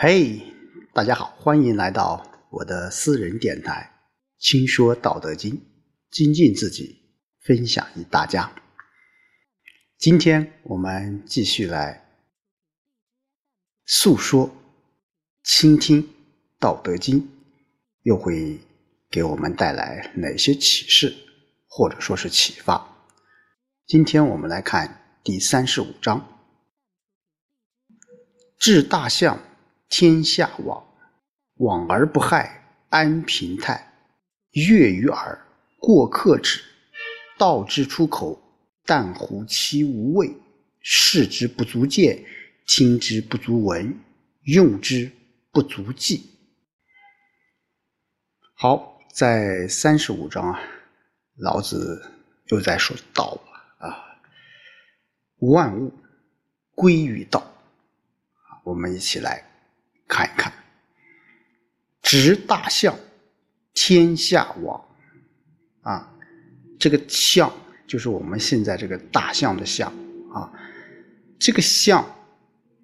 嘿，大家好，欢迎来到我的私人电台《轻说道德经》，精进自己，分享与大家。今天我们继续来诉说、倾听《道德经》，又会给我们带来哪些启示，或者说是启发？今天我们来看第三十五章：治大象。天下往，往而不害，安平泰。悦于耳，过客止。道之出口，但乎其无味；视之不足见，听之不足闻，用之不足记。好，在三十五章啊，老子又在说道了啊，万物归于道。我们一起来。看一看，执大象，天下往，啊，这个象就是我们现在这个大象的象啊，这个象，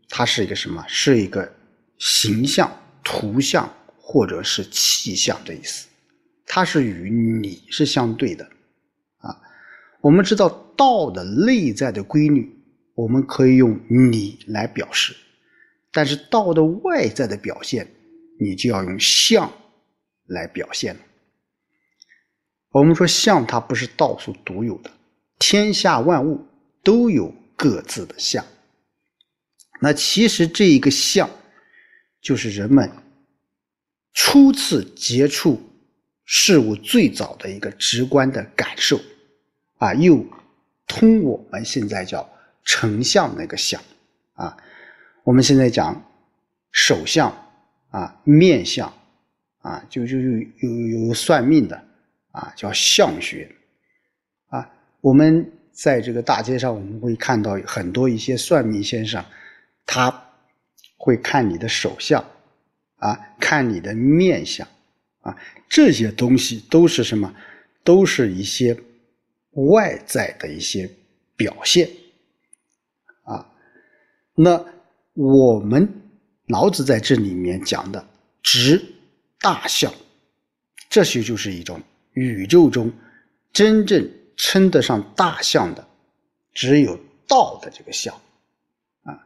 它是一个什么？是一个形象、图像或者是气象的意思，它是与你是相对的啊。我们知道道的内在的规律，我们可以用你来表示。但是道的外在的表现，你就要用相来表现了。我们说相，它不是道所独有的，天下万物都有各自的相。那其实这一个相，就是人们初次接触事物最早的一个直观的感受啊，又通我们现在叫成像那个相啊。我们现在讲手相啊、面相啊，就就有有有算命的啊，叫相学啊。我们在这个大街上，我们会看到很多一些算命先生，他会看你的手相啊，看你的面相啊，这些东西都是什么？都是一些外在的一些表现啊。那我们老子在这里面讲的“直大象”，这些就是一种宇宙中真正称得上大象的，只有道的这个象啊。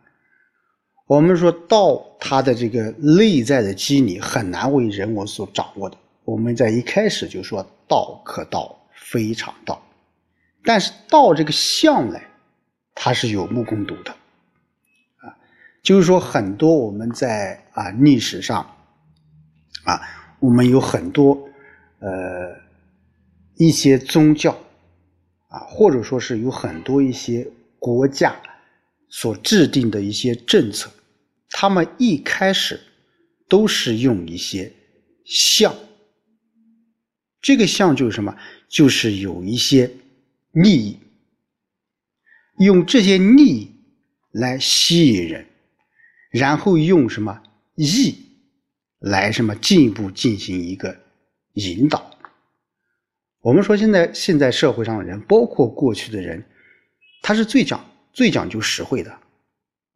我们说道，它的这个内在的机理很难为人我所掌握的。我们在一开始就说“道可道，非常道”，但是道这个象呢，它是有目共睹的。就是说，很多我们在啊历史上，啊，我们有很多呃一些宗教啊，或者说是有很多一些国家所制定的一些政策，他们一开始都是用一些相，这个相就是什么？就是有一些利益，用这些利益来吸引人。然后用什么义来什么进一步进行一个引导？我们说现在现在社会上的人，包括过去的人，他是最讲最讲究实惠的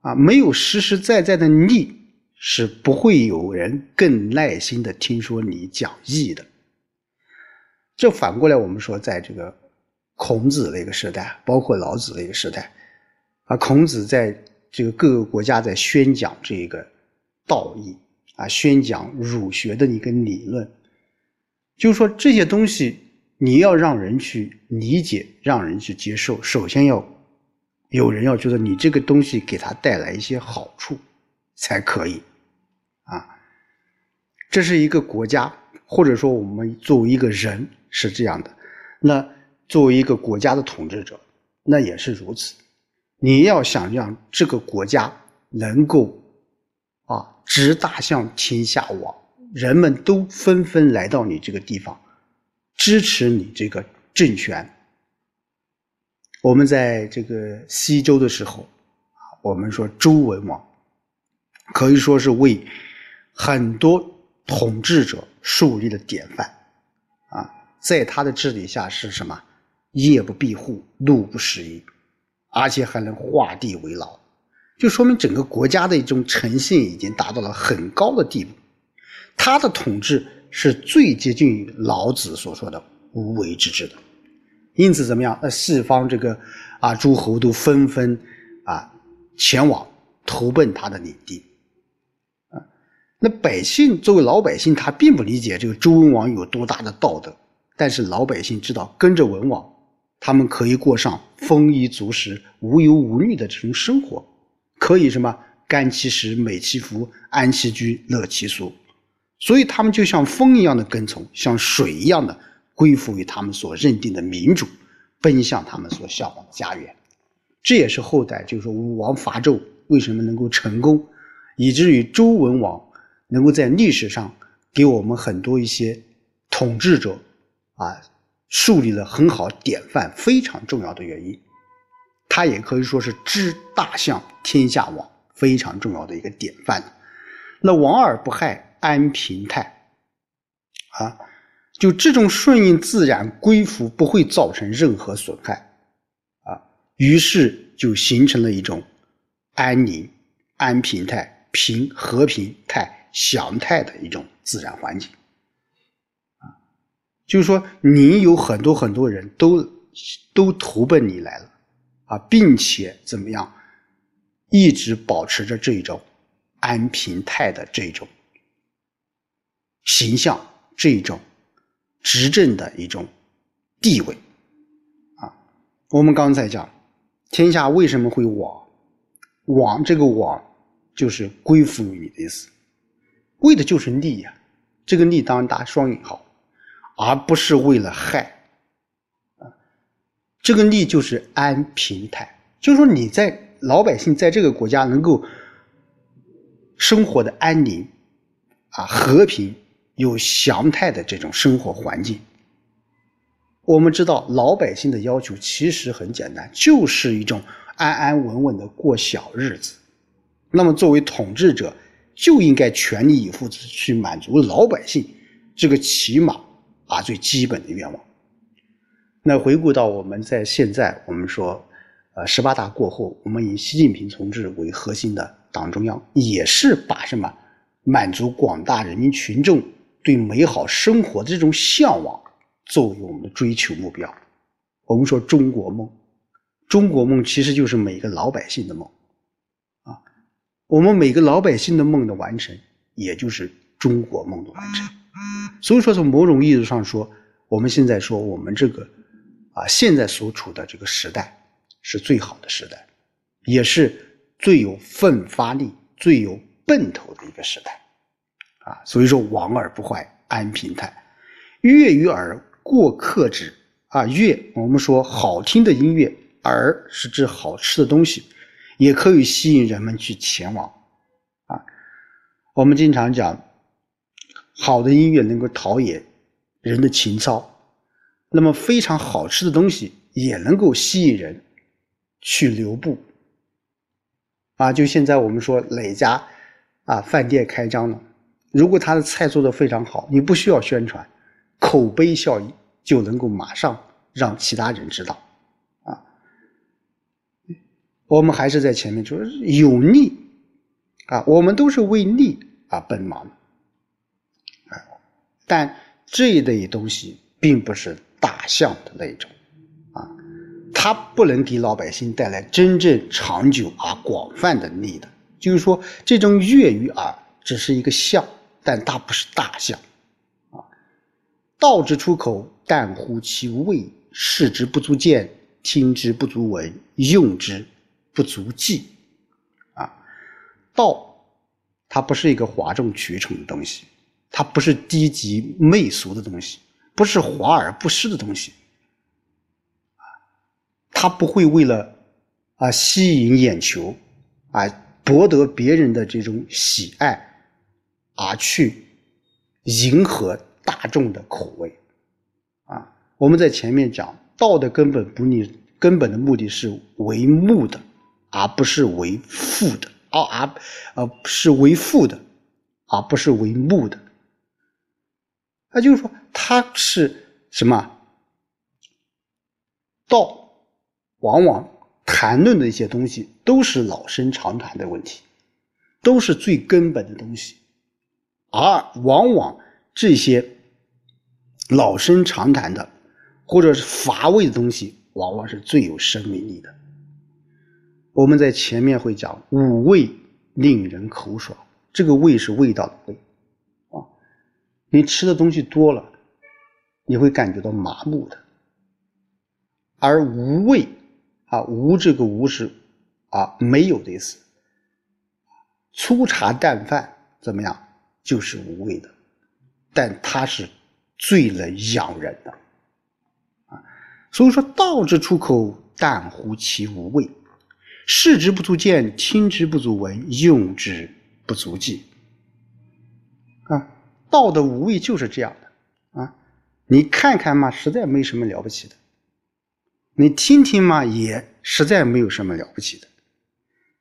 啊，没有实实在在的利，是不会有人更耐心的听说你讲义的。这反过来，我们说，在这个孔子那个时代，包括老子那个时代，啊，孔子在。这个各个国家在宣讲这个道义啊，宣讲儒学的一个理论，就是说这些东西你要让人去理解，让人去接受，首先要有人要觉得你这个东西给他带来一些好处才可以啊。这是一个国家，或者说我们作为一个人是这样的，那作为一个国家的统治者，那也是如此。你要想让这个国家能够啊，执大象天下往，人们都纷纷来到你这个地方，支持你这个政权。我们在这个西周的时候，我们说周文王可以说是为很多统治者树立了典范啊，在他的治理下是什么？夜不闭户，路不拾遗。而且还能画地为牢，就说明整个国家的一种诚信已经达到了很高的地步。他的统治是最接近于老子所说的无为之治的。因此，怎么样？那四方这个啊诸侯都纷纷啊前往投奔他的领地啊。那百姓作为老百姓，他并不理解这个周文王有多大的道德，但是老百姓知道，跟着文王，他们可以过上丰衣足食、无忧无虑的这种生活，可以什么甘其食、美其服、安其居、乐其俗，所以他们就像风一样的跟从，像水一样的。归附于他们所认定的民主，奔向他们所向往的家园。这也是后代就是说武王伐纣为什么能够成功，以至于周文王能够在历史上给我们很多一些统治者啊树立了很好典范，非常重要的原因。他也可以说是知大象，天下往非常重要的一个典范。那王而不害，安平泰啊。就这种顺应自然、归服，不会造成任何损害，啊，于是就形成了一种安宁、安平泰、平和平泰、祥泰的一种自然环境，就是说你有很多很多人都都投奔你来了，啊，并且怎么样，一直保持着这种安平泰的这种形象，这种。执政的一种地位啊，我们刚才讲，天下为什么会亡？亡这个亡就是归附于你的意思，为的就是利呀。这个利当然打双引号，而不是为了害啊。这个利就是安平泰，就是说你在老百姓在这个国家能够生活的安宁啊和平。有祥泰的这种生活环境，我们知道老百姓的要求其实很简单，就是一种安安稳稳的过小日子。那么作为统治者，就应该全力以赴去满足老百姓这个起码啊最基本的愿望。那回顾到我们在现在，我们说，呃，十八大过后，我们以习近平同志为核心的党中央，也是把什么满足广大人民群众。对美好生活的这种向往作为我们的追求目标，我们说中国梦，中国梦其实就是每个老百姓的梦，啊，我们每个老百姓的梦的完成，也就是中国梦的完成。所以说，从某种意义上说，我们现在说我们这个啊，现在所处的这个时代是最好的时代，也是最有奋发力、最有奔头的一个时代。啊，所以说亡而不坏，安平泰。悦于耳，过客止。啊，悦，我们说好听的音乐，耳是指好吃的东西，也可以吸引人们去前往。啊，我们经常讲，好的音乐能够陶冶人的情操，那么非常好吃的东西也能够吸引人去留步。啊，就现在我们说哪家啊饭店开张了？如果他的菜做的非常好，你不需要宣传，口碑效应就能够马上让其他人知道，啊，我们还是在前面说有利，啊，我们都是为利而奔忙，但这一类东西并不是大象的那种，啊，它不能给老百姓带来真正长久而广泛的利的，就是说这种悦于耳只是一个象。但它不是大象，啊，道之出口，但乎其味；视之不足见，听之不足闻，用之不足记。啊，道它不是一个哗众取宠的东西，它不是低级媚俗的东西，不是华而不实的东西，啊，它不会为了啊吸引眼球，啊博得别人的这种喜爱。而去迎合大众的口味，啊，我们在前面讲道的根本不立，根本的目的是为目的，而不是为父的，而而呃是为父的，而不是为目的。那就是说，它是什么？道往往谈论的一些东西，都是老生常谈的问题，都是最根本的东西，而往往这些老生常谈的或者是乏味的东西，往往是最有生命力的。我们在前面会讲五味令人口爽，这个味是味道的味，你吃的东西多了，你会感觉到麻木的，而无味。啊，无这个无是啊，没有的意思。粗茶淡饭怎么样，就是无味的，但它是最能养人的啊。所以说，道之出口，淡乎其无味；视之不足见，听之不足闻，用之不足记。道的无味就是这样的啊。你看看嘛，实在没什么了不起的。你听听嘛，也实在没有什么了不起的。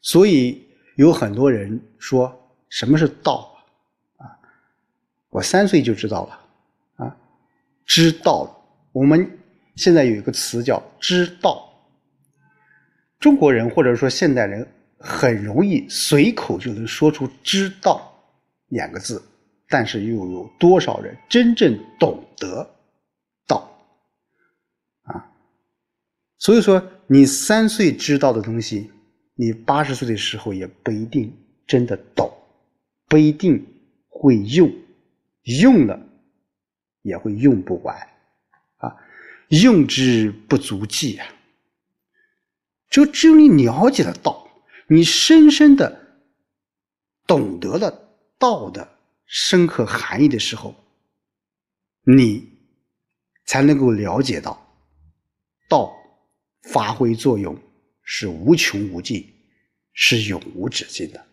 所以有很多人说什么是道啊？我三岁就知道了啊，知道。我们现在有一个词叫“知道”。中国人或者说现代人很容易随口就能说出“知道”两个字，但是又有多少人真正懂得道啊？所以说，你三岁知道的东西，你八十岁的时候也不一定真的懂，不一定会用，用了也会用不完，啊，用之不足记啊。就只有你了解了道，你深深的懂得了道的深刻含义的时候，你才能够了解到道。发挥作用是无穷无尽，是永无止境的。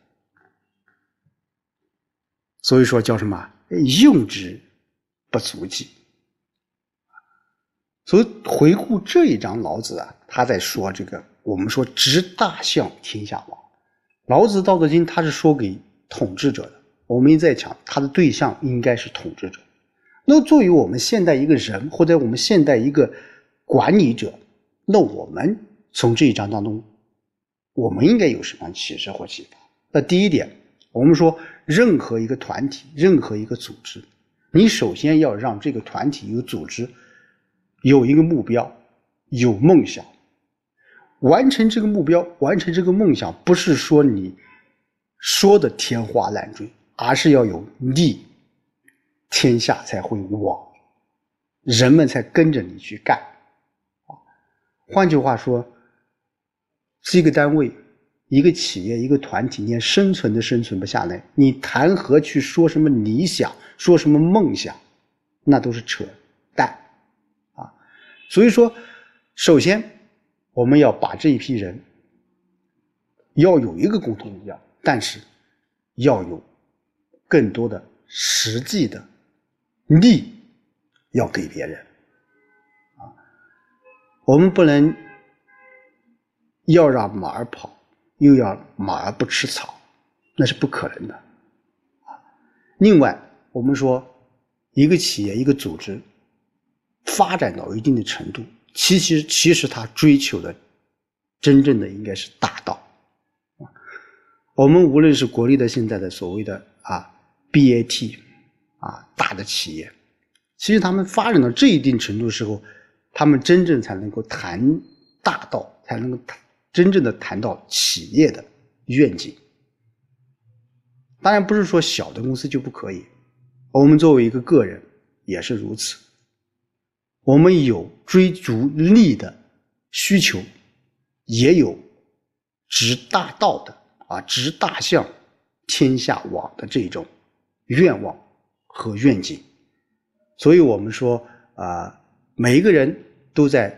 所以说叫什么？用之不足记。所以回顾这一章，老子啊，他在说这个。我们说执大象，天下王。老子《道德经》他是说给统治者的。我们一再讲，他的对象应该是统治者。那作为我们现代一个人，或者我们现代一个管理者。那我们从这一章当中，我们应该有什么启示或启发？那第一点，我们说，任何一个团体，任何一个组织，你首先要让这个团体有组织有一个目标，有梦想。完成这个目标，完成这个梦想，不是说你说的天花乱坠，而是要有利，天下才会往，人们才跟着你去干。换句话说，是一个单位、一个企业、一个团体，连生存都生存不下来，你谈何去说什么理想、说什么梦想？那都是扯淡啊！所以说，首先我们要把这一批人要有一个共同目标，但是要有更多的实际的利要给别人啊。我们不能要让马儿跑，又要马儿不吃草，那是不可能的。啊，另外，我们说一个企业、一个组织发展到一定的程度，其实其实它追求的真正的应该是大道。啊，我们无论是国内的现在的所谓的啊 BAT 啊大的企业，其实他们发展到这一定程度的时候。他们真正才能够谈大道，才能够谈真正的谈到企业的愿景。当然不是说小的公司就不可以，我们作为一个个人也是如此。我们有追逐利的需求，也有执大道的啊，执大象，天下往的这种愿望和愿景。所以我们说啊，每一个人。都在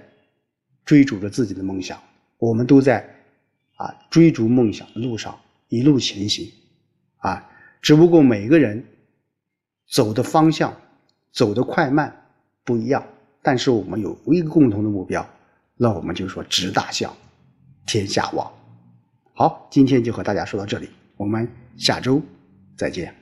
追逐着自己的梦想，我们都在啊追逐梦想的路上一路前行，啊，只不过每个人走的方向、走的快慢不一样，但是我们有一个共同的目标，那我们就说直大象，天下望。好，今天就和大家说到这里，我们下周再见。